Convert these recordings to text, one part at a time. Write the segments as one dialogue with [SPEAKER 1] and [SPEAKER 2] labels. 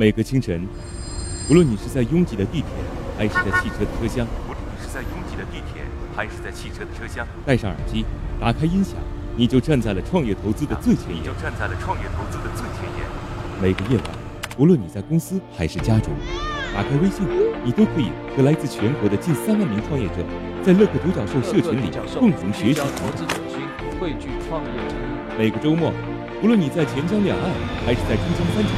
[SPEAKER 1] 每个清晨，无论你是在拥挤的地铁，还是在汽车的车厢，
[SPEAKER 2] 无论你是在拥挤的地铁，还是在汽车的车厢，
[SPEAKER 1] 戴上耳机，打开音响，你就站在了创业投资的最前沿。
[SPEAKER 2] 你就站在了创业投资的最前沿。
[SPEAKER 1] 每个夜晚，无论你在公司还是家中，打开微信，你都可以和来自全国的近三万名创业者，在乐客独角兽社群里共同学习
[SPEAKER 3] 投资者心，汇聚创业者。
[SPEAKER 1] 每个周末，无论你在钱江两岸还是在珠江三角，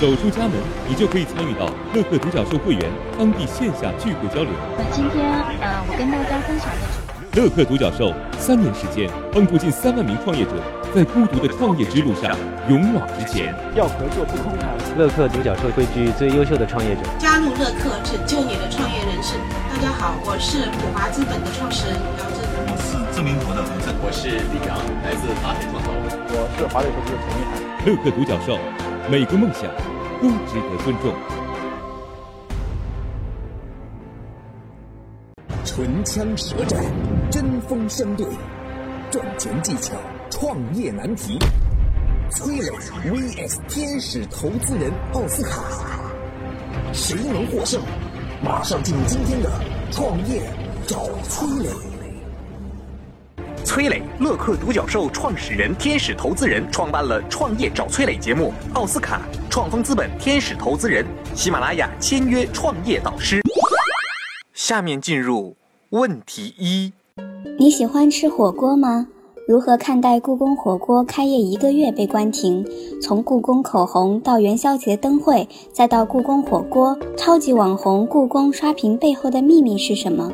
[SPEAKER 1] 走出家门，你就可以参与到乐客独角兽会员当地线下聚会交流。
[SPEAKER 4] 那今天，呃，我跟大家分享的
[SPEAKER 1] 是乐客独角兽三年时间，帮助近三万名创业者在孤独的创业之路上勇往直前。
[SPEAKER 5] 要合作不空谈。
[SPEAKER 6] 乐客独角兽汇聚最优秀的创业者，
[SPEAKER 7] 加入乐客，拯救你的创业人生。大家好，我是普华资本的创始人姚振。
[SPEAKER 8] 我是知名博的何正，
[SPEAKER 9] 我是李阳，来自华海创投。
[SPEAKER 10] 我是华磊投资的陈一涵。
[SPEAKER 1] 乐客独角兽，每个梦想都值得尊重。
[SPEAKER 11] 唇枪舌战，针锋相对，赚钱技巧，创业难题。崔磊 vs 天使投资人奥斯卡，谁能获胜？马上进入今天的创业找崔磊。
[SPEAKER 12] 崔磊，乐客独角兽创始人、天使投资人，创办了《创业找崔磊》节目。奥斯卡，创丰资本天使投资人，喜马拉雅签约创业导师。下面进入问题一：
[SPEAKER 4] 你喜欢吃火锅吗？如何看待故宫火锅开业一个月被关停？从故宫口红到元宵节灯会，再到故宫火锅，超级网红故宫刷屏背后的秘密是什么？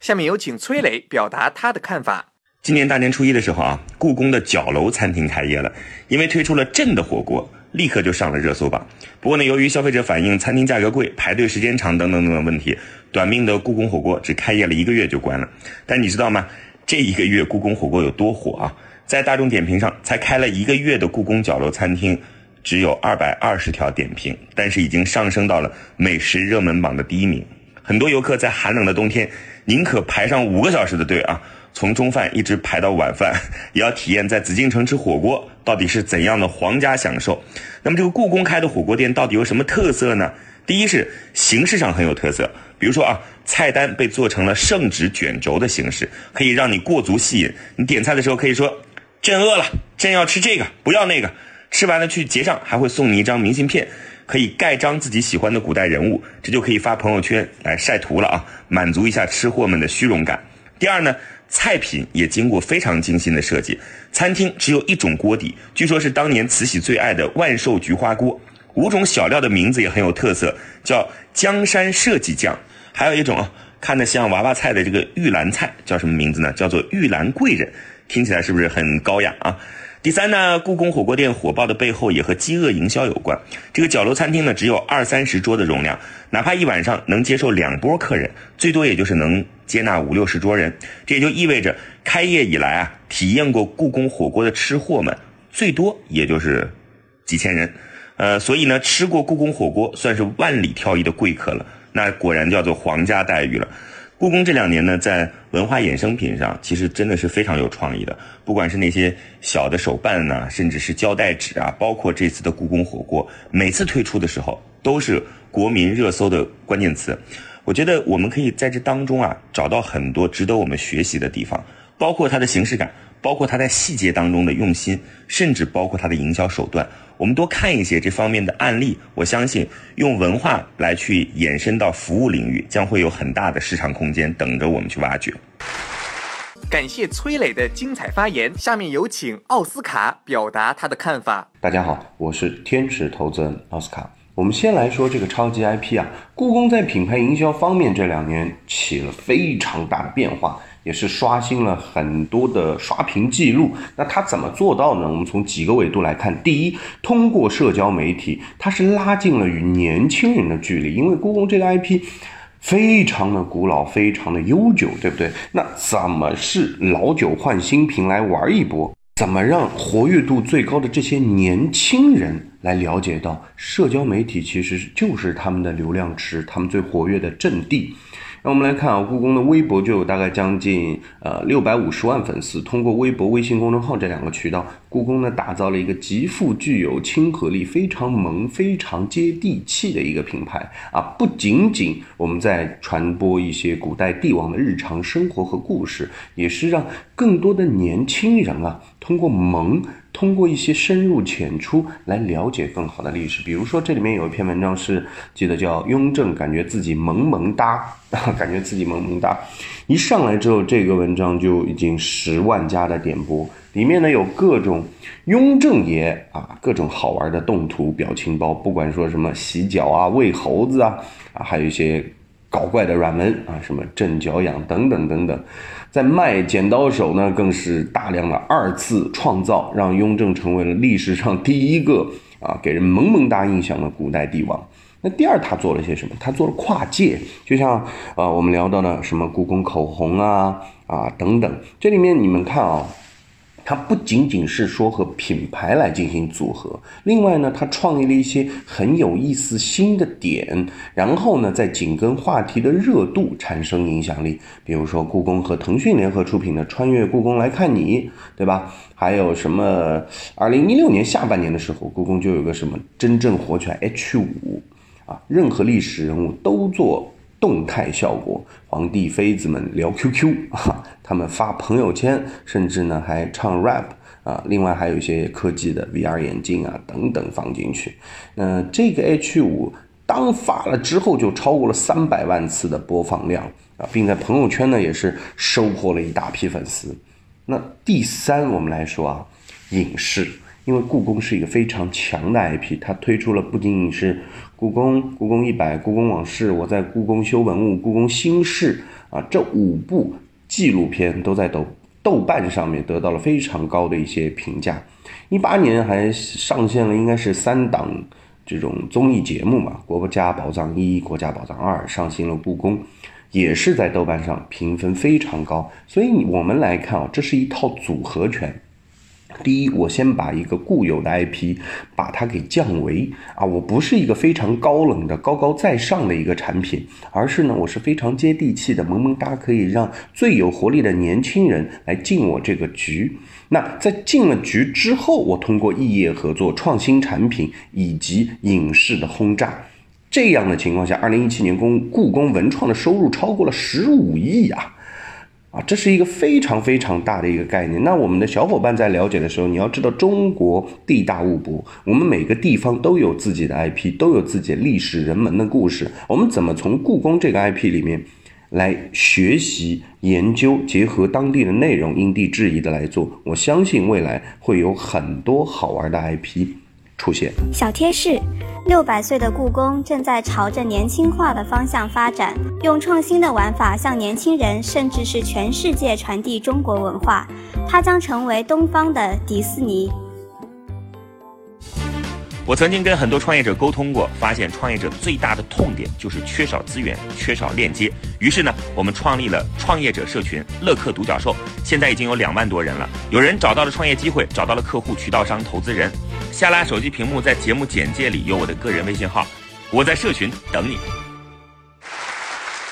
[SPEAKER 12] 下面有请崔磊表达他的看法。
[SPEAKER 13] 今年大年初一的时候啊，故宫的角楼餐厅开业了，因为推出了朕的火锅，立刻就上了热搜榜。不过呢，由于消费者反映餐厅价格贵、排队时间长等等等等问题，短命的故宫火锅只开业了一个月就关了。但你知道吗？这一个月故宫火锅有多火啊？在大众点评上，才开了一个月的故宫角楼餐厅，只有二百二十条点评，但是已经上升到了美食热门榜的第一名。很多游客在寒冷的冬天，宁可排上五个小时的队啊，从中饭一直排到晚饭，也要体验在紫禁城吃火锅到底是怎样的皇家享受。那么这个故宫开的火锅店到底有什么特色呢？第一是形式上很有特色，比如说啊。菜单被做成了圣旨卷轴的形式，可以让你过足吸引。你点菜的时候可以说：“朕饿了，朕要吃这个，不要那个。”吃完了去结账，还会送你一张明信片，可以盖章自己喜欢的古代人物，这就可以发朋友圈来晒图了啊，满足一下吃货们的虚荣感。第二呢，菜品也经过非常精心的设计。餐厅只有一种锅底，据说是当年慈禧最爱的万寿菊花锅。五种小料的名字也很有特色，叫江山社稷酱。还有一种啊，看着像娃娃菜的这个玉兰菜叫什么名字呢？叫做玉兰贵人，听起来是不是很高雅啊？第三呢，故宫火锅店火爆的背后也和饥饿营销有关。这个角楼餐厅呢，只有二三十桌的容量，哪怕一晚上能接受两波客人，最多也就是能接纳五六十桌人。这也就意味着，开业以来啊，体验过故宫火锅的吃货们，最多也就是几千人。呃，所以呢，吃过故宫火锅算是万里挑一的贵客了。那果然叫做皇家待遇了。故宫这两年呢，在文化衍生品上，其实真的是非常有创意的。不管是那些小的手办呐，甚至是胶带纸啊，包括这次的故宫火锅，每次推出的时候都是国民热搜的关键词。我觉得我们可以在这当中啊，找到很多值得我们学习的地方，包括它的形式感。包括他在细节当中的用心，甚至包括他的营销手段，我们多看一些这方面的案例。我相信用文化来去延伸到服务领域，将会有很大的市场空间等着我们去挖掘。
[SPEAKER 12] 感谢崔磊的精彩发言，下面有请奥斯卡表达他的看法。
[SPEAKER 14] 大家好，我是天使投资人奥斯卡。我们先来说这个超级 IP 啊，故宫在品牌营销方面这两年起了非常大的变化。也是刷新了很多的刷屏记录。那它怎么做到呢？我们从几个维度来看。第一，通过社交媒体，它是拉近了与年轻人的距离。因为故宫这个 IP 非常的古老，非常的悠久，对不对？那怎么是老酒换新瓶来玩一波？怎么让活跃度最高的这些年轻人来了解到，社交媒体其实就是他们的流量池，他们最活跃的阵地？那我们来看啊，故宫的微博就有大概将近呃六百五十万粉丝。通过微博、微信公众号这两个渠道，故宫呢打造了一个极富具有亲和力、非常萌、非常接地气的一个品牌啊！不仅仅我们在传播一些古代帝王的日常生活和故事，也是让更多的年轻人啊通过萌。通过一些深入浅出来了解更好的历史，比如说这里面有一篇文章是记得叫雍正感觉自己萌萌哒，感觉自己萌萌哒，一上来之后这个文章就已经十万加的点播，里面呢有各种雍正爷啊各种好玩的动图表情包，不管说什么洗脚啊、喂猴子啊啊，还有一些搞怪的软文啊，什么镇脚痒等等等等。在卖剪刀手呢，更是大量的二次创造，让雍正成为了历史上第一个啊给人萌萌哒印象的古代帝王。那第二，他做了些什么？他做了跨界，就像啊我们聊到的什么故宫口红啊啊等等，这里面你们看啊。它不仅仅是说和品牌来进行组合，另外呢，它创立了一些很有意思新的点，然后呢，在紧跟话题的热度产生影响力。比如说，故宫和腾讯联合出品的《穿越故宫来看你》，对吧？还有什么？二零一六年下半年的时候，故宫就有个什么真正火起来 H 五啊，任何历史人物都做。动态效果，皇帝妃子们聊 QQ 啊，他们发朋友圈，甚至呢还唱 rap 啊，另外还有一些科技的 VR 眼镜啊等等放进去。那这个 H 五当发了之后，就超过了三百万次的播放量啊，并在朋友圈呢也是收获了一大批粉丝。那第三，我们来说啊，影视，因为故宫是一个非常强的 IP，它推出了不仅仅是。故宫、故宫一百、故宫往事，我在故宫修文物、故宫新事啊，这五部纪录片都在抖豆瓣上面得到了非常高的一些评价。一八年还上线了，应该是三档这种综艺节目嘛，《国家宝藏一》《国家宝藏二》上新了故宫，也是在豆瓣上评分非常高。所以我们来看啊，这是一套组合拳。第一，我先把一个固有的 IP 把它给降维啊，我不是一个非常高冷的高高在上的一个产品，而是呢，我是非常接地气的萌萌哒，可以让最有活力的年轻人来进我这个局。那在进了局之后，我通过异业合作、创新产品以及影视的轰炸，这样的情况下，二零一七年公故宫文创的收入超过了十五亿啊。啊，这是一个非常非常大的一个概念。那我们的小伙伴在了解的时候，你要知道，中国地大物博，我们每个地方都有自己的 IP，都有自己的历史人文的故事。我们怎么从故宫这个 IP 里面来学习、研究，结合当地的内容，因地制宜的来做？我相信未来会有很多好玩的 IP 出现。
[SPEAKER 4] 小贴士。六百岁的故宫正在朝着年轻化的方向发展，用创新的玩法向年轻人，甚至是全世界传递中国文化。它将成为东方的迪士尼。
[SPEAKER 13] 我曾经跟很多创业者沟通过，发现创业者最大的痛点就是缺少资源、缺少链接。于是呢，我们创立了创业者社群“乐客独角兽”，现在已经有两万多人了。有人找到了创业机会，找到了客户、渠道商、投资人。下拉手机屏幕，在节目简介里有我的个人微信号，我在社群等你。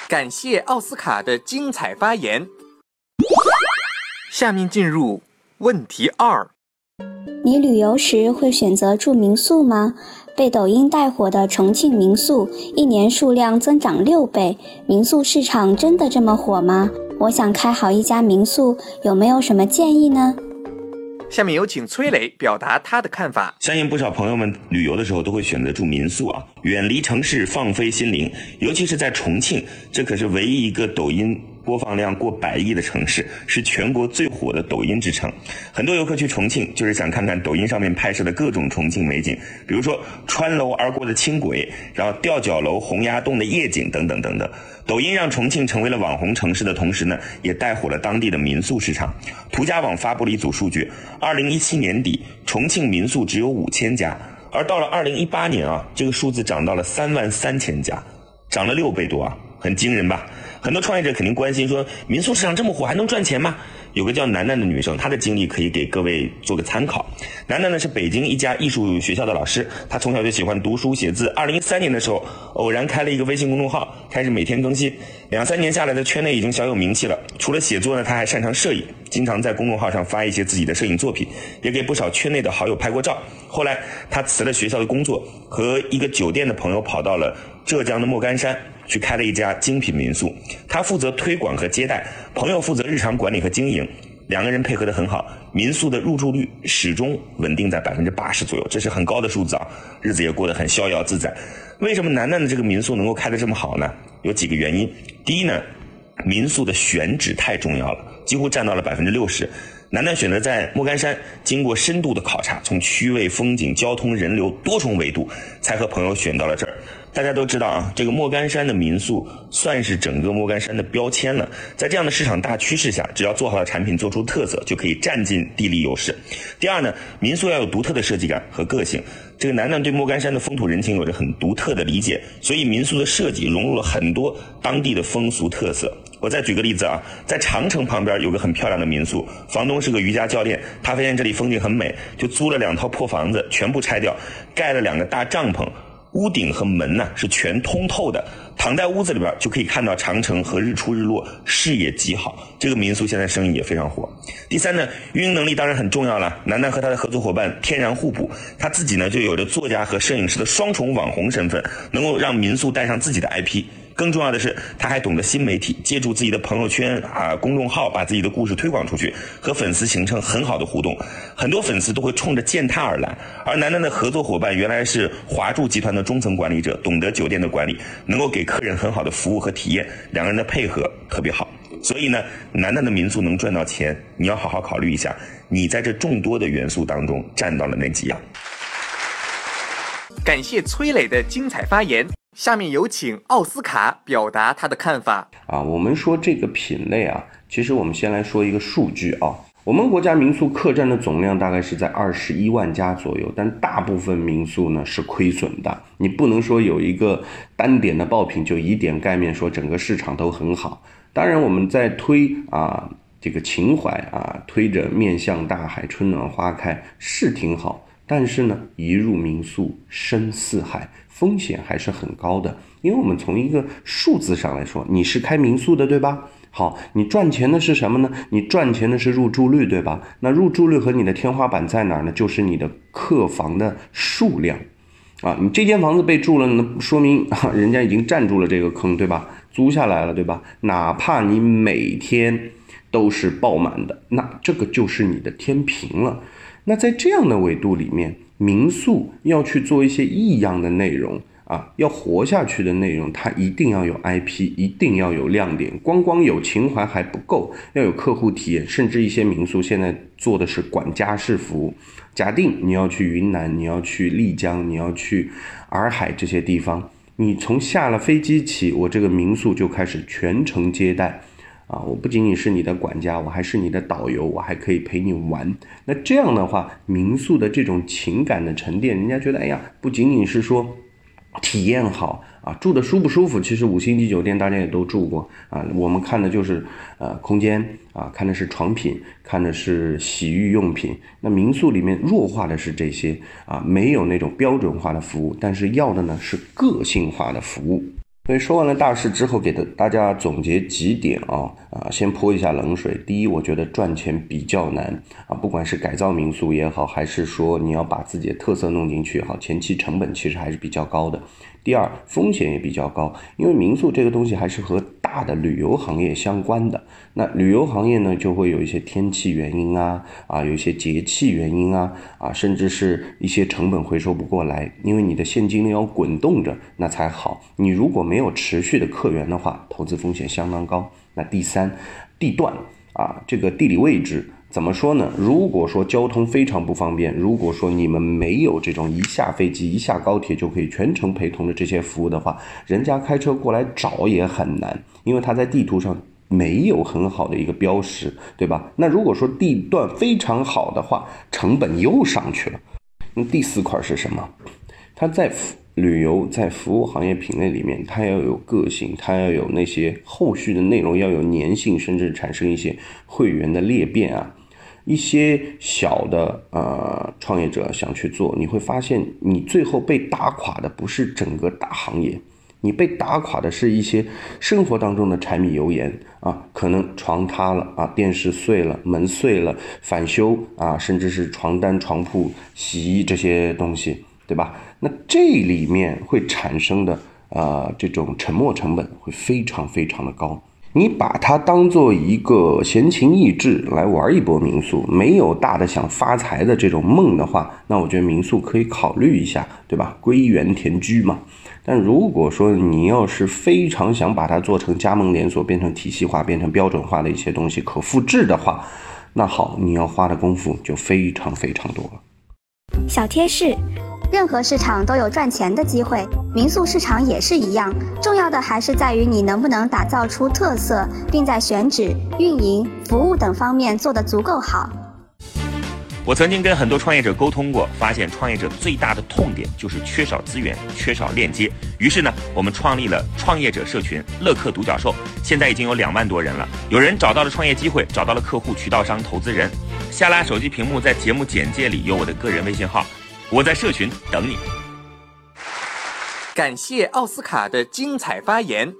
[SPEAKER 12] 感谢奥斯卡的精彩发言。下面进入问题二。
[SPEAKER 4] 你旅游时会选择住民宿吗？被抖音带火的重庆民宿，一年数量增长六倍，民宿市场真的这么火吗？我想开好一家民宿，有没有什么建议呢？
[SPEAKER 12] 下面有请崔磊表达他的看法。
[SPEAKER 13] 相信不少朋友们旅游的时候都会选择住民宿啊，远离城市，放飞心灵，尤其是在重庆，这可是唯一一个抖音。播放量过百亿的城市，是全国最火的抖音之城。很多游客去重庆，就是想看看抖音上面拍摄的各种重庆美景，比如说穿楼而过的轻轨，然后吊脚楼、洪崖洞的夜景等等等等。抖音让重庆成为了网红城市的同时呢，也带火了当地的民宿市场。途家网发布了一组数据：二零一七年底，重庆民宿只有五千家，而到了二零一八年啊，这个数字涨到了三万三千家，涨了六倍多啊，很惊人吧？很多创业者肯定关心说，民宿市场这么火，还能赚钱吗？有个叫楠楠的女生，她的经历可以给各位做个参考。楠楠呢是北京一家艺术学校的老师，她从小就喜欢读书写字。二零一三年的时候，偶然开了一个微信公众号，开始每天更新。两三年下来，的圈内已经小有名气了。除了写作呢，她还擅长摄影，经常在公众号上发一些自己的摄影作品，也给不少圈内的好友拍过照。后来，她辞了学校的工作，和一个酒店的朋友跑到了浙江的莫干山。去开了一家精品民宿，他负责推广和接待，朋友负责日常管理和经营，两个人配合得很好，民宿的入住率始终稳定在百分之八十左右，这是很高的数字啊，日子也过得很逍遥自在。为什么楠楠的这个民宿能够开得这么好呢？有几个原因。第一呢，民宿的选址太重要了，几乎占到了百分之六十。楠楠选择在莫干山，经过深度的考察，从区位、风景、交通、人流多重维度，才和朋友选到了这儿。大家都知道啊，这个莫干山的民宿算是整个莫干山的标签了。在这样的市场大趋势下，只要做好了产品，做出特色，就可以占尽地利优势。第二呢，民宿要有独特的设计感和个性。这个楠楠对莫干山的风土人情有着很独特的理解，所以民宿的设计融入了很多当地的风俗特色。我再举个例子啊，在长城旁边有个很漂亮的民宿，房东是个瑜伽教练，他发现这里风景很美，就租了两套破房子，全部拆掉，盖了两个大帐篷。屋顶和门呢是全通透的，躺在屋子里边就可以看到长城和日出日落，视野极好。这个民宿现在生意也非常火。第三呢，运营能力当然很重要了。楠楠和他的合作伙伴天然互补，他自己呢就有着作家和摄影师的双重网红身份，能够让民宿带上自己的 IP。更重要的是，他还懂得新媒体，借助自己的朋友圈啊、公众号，把自己的故事推广出去，和粉丝形成很好的互动。很多粉丝都会冲着见他而来。而楠楠的合作伙伴原来是华住集团的中层管理者，懂得酒店的管理，能够给客人很好的服务和体验，两个人的配合特别好。所以呢，楠楠的民宿能赚到钱，你要好好考虑一下，你在这众多的元素当中占到了哪几样？
[SPEAKER 12] 感谢崔磊的精彩发言。下面有请奥斯卡表达他的看法
[SPEAKER 14] 啊。我们说这个品类啊，其实我们先来说一个数据啊。我们国家民宿客栈的总量大概是在二十一万家左右，但大部分民宿呢是亏损的。你不能说有一个单点的爆品就以点盖面说整个市场都很好。当然我们在推啊这个情怀啊，推着面向大海，春暖花开是挺好。但是呢，一入民宿深似海，风险还是很高的。因为我们从一个数字上来说，你是开民宿的，对吧？好，你赚钱的是什么呢？你赚钱的是入住率，对吧？那入住率和你的天花板在哪儿呢？就是你的客房的数量，啊，你这间房子被住了，那说明啊，人家已经占住了这个坑，对吧？租下来了，对吧？哪怕你每天都是爆满的，那这个就是你的天平了。那在这样的维度里面，民宿要去做一些异样的内容啊，要活下去的内容，它一定要有 IP，一定要有亮点。光光有情怀还不够，要有客户体验。甚至一些民宿现在做的是管家式服务。假定你要去云南，你要去丽江，你要去洱海这些地方，你从下了飞机起，我这个民宿就开始全程接待。啊，我不仅仅是你的管家，我还是你的导游，我还可以陪你玩。那这样的话，民宿的这种情感的沉淀，人家觉得，哎呀，不仅仅是说体验好啊，住的舒不舒服？其实五星级酒店大家也都住过啊，我们看的就是呃空间啊，看的是床品，看的是洗浴用品。那民宿里面弱化的是这些啊，没有那种标准化的服务，但是要的呢是个性化的服务。所以说完了大事之后，给的大家总结几点啊啊，先泼一下冷水。第一，我觉得赚钱比较难啊，不管是改造民宿也好，还是说你要把自己的特色弄进去也好，前期成本其实还是比较高的。第二，风险也比较高，因为民宿这个东西还是和大的旅游行业相关的。那旅游行业呢，就会有一些天气原因啊，啊，有一些节气原因啊，啊，甚至是一些成本回收不过来，因为你的现金流要滚动着，那才好。你如果没有持续的客源的话，投资风险相当高。那第三，地段啊，这个地理位置。怎么说呢？如果说交通非常不方便，如果说你们没有这种一下飞机、一下高铁就可以全程陪同的这些服务的话，人家开车过来找也很难，因为他在地图上没有很好的一个标识，对吧？那如果说地段非常好的话，成本又上去了。那第四块是什么？它在旅游在服务行业品类里面，它要有个性，它要有那些后续的内容要有粘性，甚至产生一些会员的裂变啊。一些小的呃创业者想去做，你会发现你最后被打垮的不是整个大行业，你被打垮的是一些生活当中的柴米油盐啊，可能床塌了啊，电视碎了，门碎了，返修啊，甚至是床单、床铺、洗衣这些东西，对吧？那这里面会产生的呃这种沉没成本会非常非常的高。你把它当做一个闲情逸致来玩一波民宿，没有大的想发财的这种梦的话，那我觉得民宿可以考虑一下，对吧？归园田居嘛。但如果说你要是非常想把它做成加盟连锁，变成体系化、变成标准化的一些东西，可复制的话，那好，你要花的功夫就非常非常多了。
[SPEAKER 4] 小贴士。任何市场都有赚钱的机会，民宿市场也是一样。重要的还是在于你能不能打造出特色，并在选址、运营、服务等方面做得足够好。
[SPEAKER 13] 我曾经跟很多创业者沟通过，发现创业者最大的痛点就是缺少资源、缺少链接。于是呢，我们创立了创业者社群“乐客独角兽”，现在已经有两万多人了。有人找到了创业机会，找到了客户、渠道商、投资人。下拉手机屏幕，在节目简介里有我的个人微信号。我在社群等你。
[SPEAKER 12] 感谢奥斯卡的精彩发言。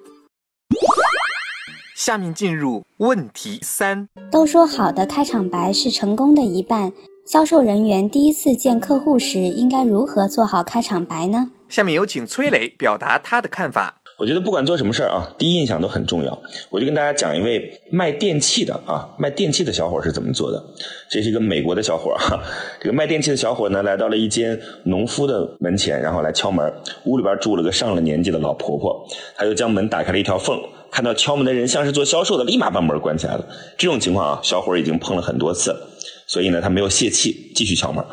[SPEAKER 12] 下面进入问题三。
[SPEAKER 4] 都说好的开场白是成功的一半，销售人员第一次见客户时应该如何做好开场白呢？
[SPEAKER 12] 下面有请崔磊表达他的看法。
[SPEAKER 13] 我觉得不管做什么事儿啊，第一印象都很重要。我就跟大家讲一位卖电器的啊，卖电器的小伙是怎么做的。这是一个美国的小伙儿哈，这个卖电器的小伙呢，来到了一间农夫的门前，然后来敲门。屋里边住了个上了年纪的老婆婆，他就将门打开了一条缝，看到敲门的人像是做销售的，立马把门关起来了。这种情况啊，小伙已经碰了很多次了，所以呢，他没有泄气，继续敲门。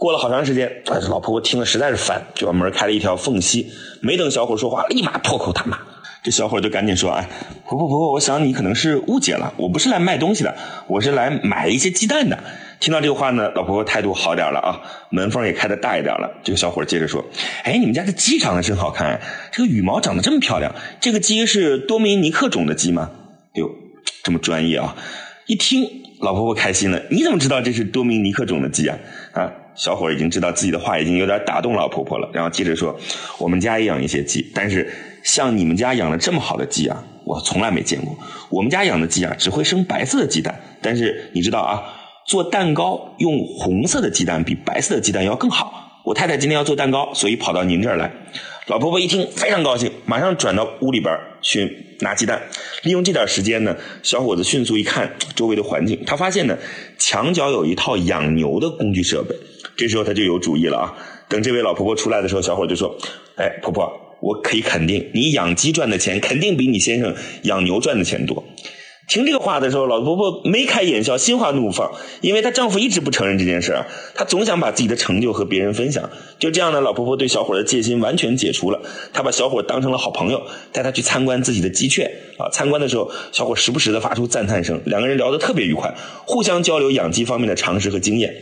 [SPEAKER 13] 过了好长时间，这老婆婆听了实在是烦，就把门开了一条缝隙。没等小伙说话，立马破口大骂。这小伙就赶紧说：“哎，婆婆婆婆，我想你可能是误解了，我不是来卖东西的，我是来买一些鸡蛋的。”听到这个话呢，老婆婆态度好点了啊，门缝也开的大一点了。这个小伙接着说：“哎，你们家的鸡长得真好看，这个羽毛长得这么漂亮，这个鸡是多米尼克种的鸡吗？”哎呦，这么专业啊！一听，老婆婆开心了。你怎么知道这是多米尼克种的鸡啊？啊？小伙已经知道自己的话已经有点打动老婆婆了，然后接着说：“我们家也养一些鸡，但是像你们家养了这么好的鸡啊，我从来没见过。我们家养的鸡啊，只会生白色的鸡蛋，但是你知道啊，做蛋糕用红色的鸡蛋比白色的鸡蛋要更好。我太太今天要做蛋糕，所以跑到您这儿来。”老婆婆一听非常高兴，马上转到屋里边去拿鸡蛋。利用这点时间呢，小伙子迅速一看周围的环境，他发现呢墙角有一套养牛的工具设备。这时候他就有主意了啊！等这位老婆婆出来的时候，小伙就说：“哎，婆婆，我可以肯定，你养鸡赚的钱肯定比你先生养牛赚的钱多。”听这个话的时候，老婆婆眉开眼笑，心花怒放，因为她丈夫一直不承认这件事儿，她总想把自己的成就和别人分享。就这样呢，老婆婆对小伙的戒心完全解除了，她把小伙当成了好朋友，带他去参观自己的鸡圈啊。参观的时候，小伙时不时的发出赞叹声，两个人聊得特别愉快，互相交流养鸡方面的常识和经验。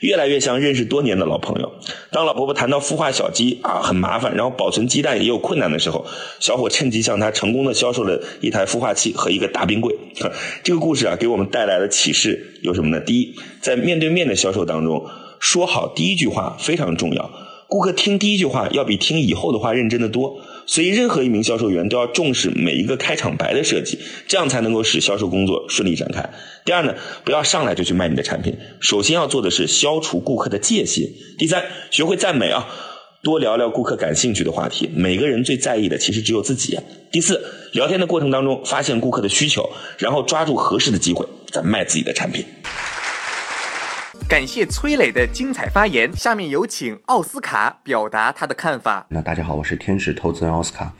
[SPEAKER 13] 越来越像认识多年的老朋友。当老婆婆谈到孵化小鸡啊很麻烦，然后保存鸡蛋也有困难的时候，小伙趁机向她成功的销售了一台孵化器和一个大冰柜。这个故事啊给我们带来的启示有什么呢？第一，在面对面的销售当中，说好第一句话非常重要。顾客听第一句话要比听以后的话认真的多。所以，任何一名销售员都要重视每一个开场白的设计，这样才能够使销售工作顺利展开。第二呢，不要上来就去卖你的产品，首先要做的是消除顾客的戒心。第三，学会赞美啊，多聊聊顾客感兴趣的话题。每个人最在意的其实只有自己。第四，聊天的过程当中发现顾客的需求，然后抓住合适的机会再卖自己的产品。
[SPEAKER 12] 感谢崔磊的精彩发言。下面有请奥斯卡表达他的看法。
[SPEAKER 14] 那大家好，我是天使投资人奥斯卡。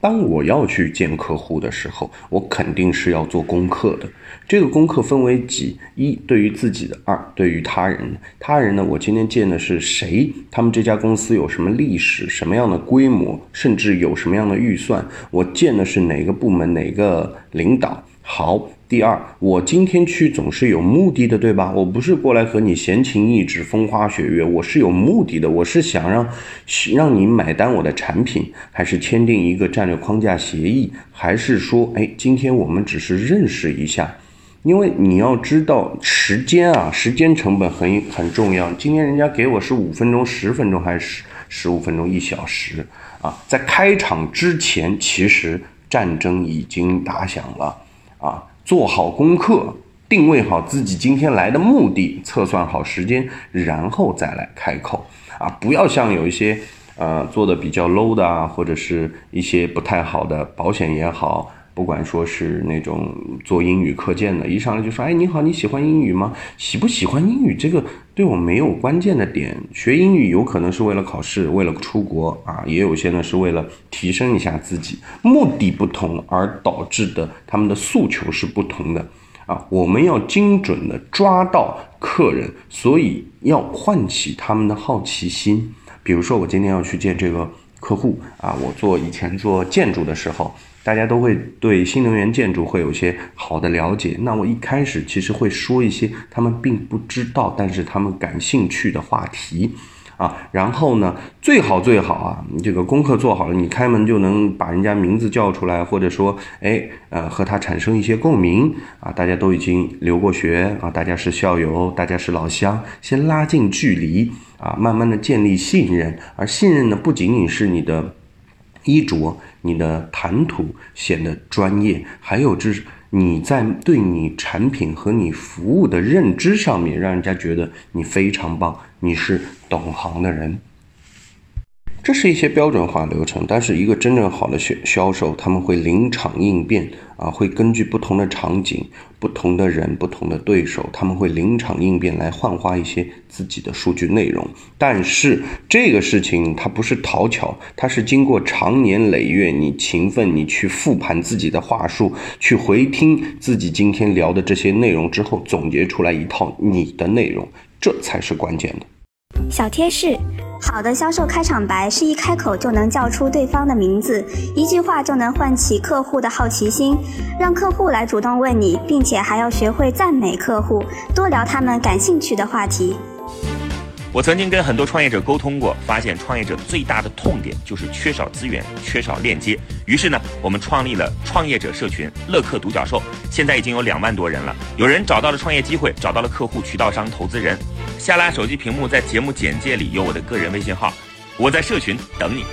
[SPEAKER 14] 当我要去见客户的时候，我肯定是要做功课的。这个功课分为几：一，对于自己的；二，对于他人。他人呢，我今天见的是谁？他们这家公司有什么历史？什么样的规模？甚至有什么样的预算？我见的是哪个部门？哪个领导？好。第二，我今天去总是有目的的，对吧？我不是过来和你闲情逸致、风花雪月，我是有目的的，我是想让让你买单我的产品，还是签订一个战略框架协议，还是说，哎，今天我们只是认识一下？因为你要知道时间啊，时间成本很很重要。今天人家给我是五分钟、十分钟，还是十五分钟、一小时啊？在开场之前，其实战争已经打响了啊！做好功课，定位好自己今天来的目的，测算好时间，然后再来开口啊！不要像有一些呃做的比较 low 的啊，或者是一些不太好的保险也好。不管说是那种做英语课件的，一上来就说：“哎，你好，你喜欢英语吗？喜不喜欢英语？这个对我没有关键的点。学英语有可能是为了考试，为了出国啊，也有些呢是为了提升一下自己。目的不同而导致的，他们的诉求是不同的啊。我们要精准的抓到客人，所以要唤起他们的好奇心。比如说，我今天要去见这个客户啊，我做以前做建筑的时候。大家都会对新能源建筑会有一些好的了解。那我一开始其实会说一些他们并不知道，但是他们感兴趣的话题啊。然后呢，最好最好啊，你这个功课做好了，你开门就能把人家名字叫出来，或者说，哎，呃，和他产生一些共鸣啊。大家都已经留过学啊，大家是校友，大家是老乡，先拉近距离啊，慢慢的建立信任。而信任呢，不仅仅是你的。衣着，你的谈吐显得专业，还有就是你在对你产品和你服务的认知上面，让人家觉得你非常棒，你是懂行的人。这是一些标准化流程，但是一个真正好的销销售，他们会临场应变啊，会根据不同的场景、不同的人、不同的对手，他们会临场应变来幻化一些自己的数据内容。但是这个事情它不是讨巧，它是经过长年累月，你勤奋，你去复盘自己的话术，去回听自己今天聊的这些内容之后，总结出来一套你的内容，这才是关键的。
[SPEAKER 4] 小贴士：好的销售开场白是一开口就能叫出对方的名字，一句话就能唤起客户的好奇心，让客户来主动问你，并且还要学会赞美客户，多聊他们感兴趣的话题。
[SPEAKER 13] 我曾经跟很多创业者沟通过，发现创业者最大的痛点就是缺少资源、缺少链接。于是呢，我们创立了创业者社群“乐客独角兽”，现在已经有两万多人了。有人找到了创业机会，找到了客户、渠道商、投资人。下拉手机屏幕，在节目简介里有我的个人微信号，我在社群等你。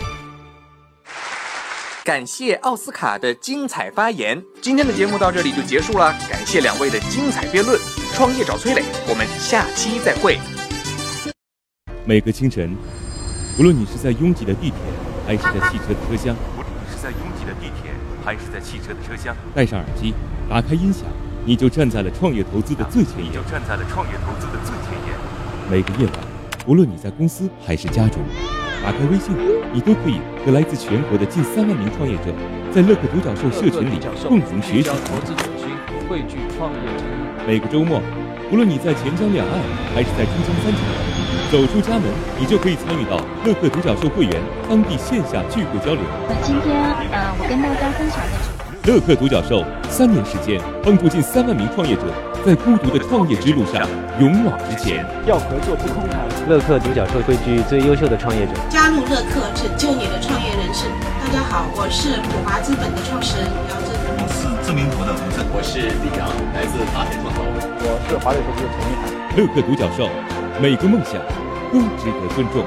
[SPEAKER 12] 感谢奥斯卡的精彩发言，今天的节目到这里就结束了。感谢两位的精彩辩论，创业找崔磊，我们下期再会。
[SPEAKER 1] 每个清晨，无论你是在拥挤的地铁，还是在汽车的车厢，
[SPEAKER 2] 无论你是在拥挤的地铁，还是在汽车的车厢，
[SPEAKER 1] 戴上耳机，打开音响，你就站在了创业投资的最前沿。
[SPEAKER 2] 你就站在了创业投资的最前沿。
[SPEAKER 1] 每个夜晚，无论你在公司还是家中，打开微信，你都可以和来自全国的近三万名创业者，在乐客独角兽社群里共同学习
[SPEAKER 3] 投资者心，汇聚创业者。
[SPEAKER 1] 每个周末，无论你在钱江两岸，还是在珠江三角洲。走出家门，你就可以参与到乐客独角兽会员当地线下聚会交流。
[SPEAKER 5] 那今天，呃，我跟大家分享的
[SPEAKER 1] 是乐客独角兽三年时间，帮助近三万名创业者在孤独的创业之路上勇往直前。
[SPEAKER 10] 要合作不空谈。
[SPEAKER 6] 乐客独角兽汇聚最优秀的创业者，
[SPEAKER 7] 加入乐客，拯救你的创业人生。大家好，我是普华资本的创始人姚振。
[SPEAKER 8] 我是知名博的吴振。
[SPEAKER 9] 我是李阳，来自华海创投。
[SPEAKER 10] 我是华磊投资的陈一涵。
[SPEAKER 1] 乐客独角兽。每个梦想都值得尊重。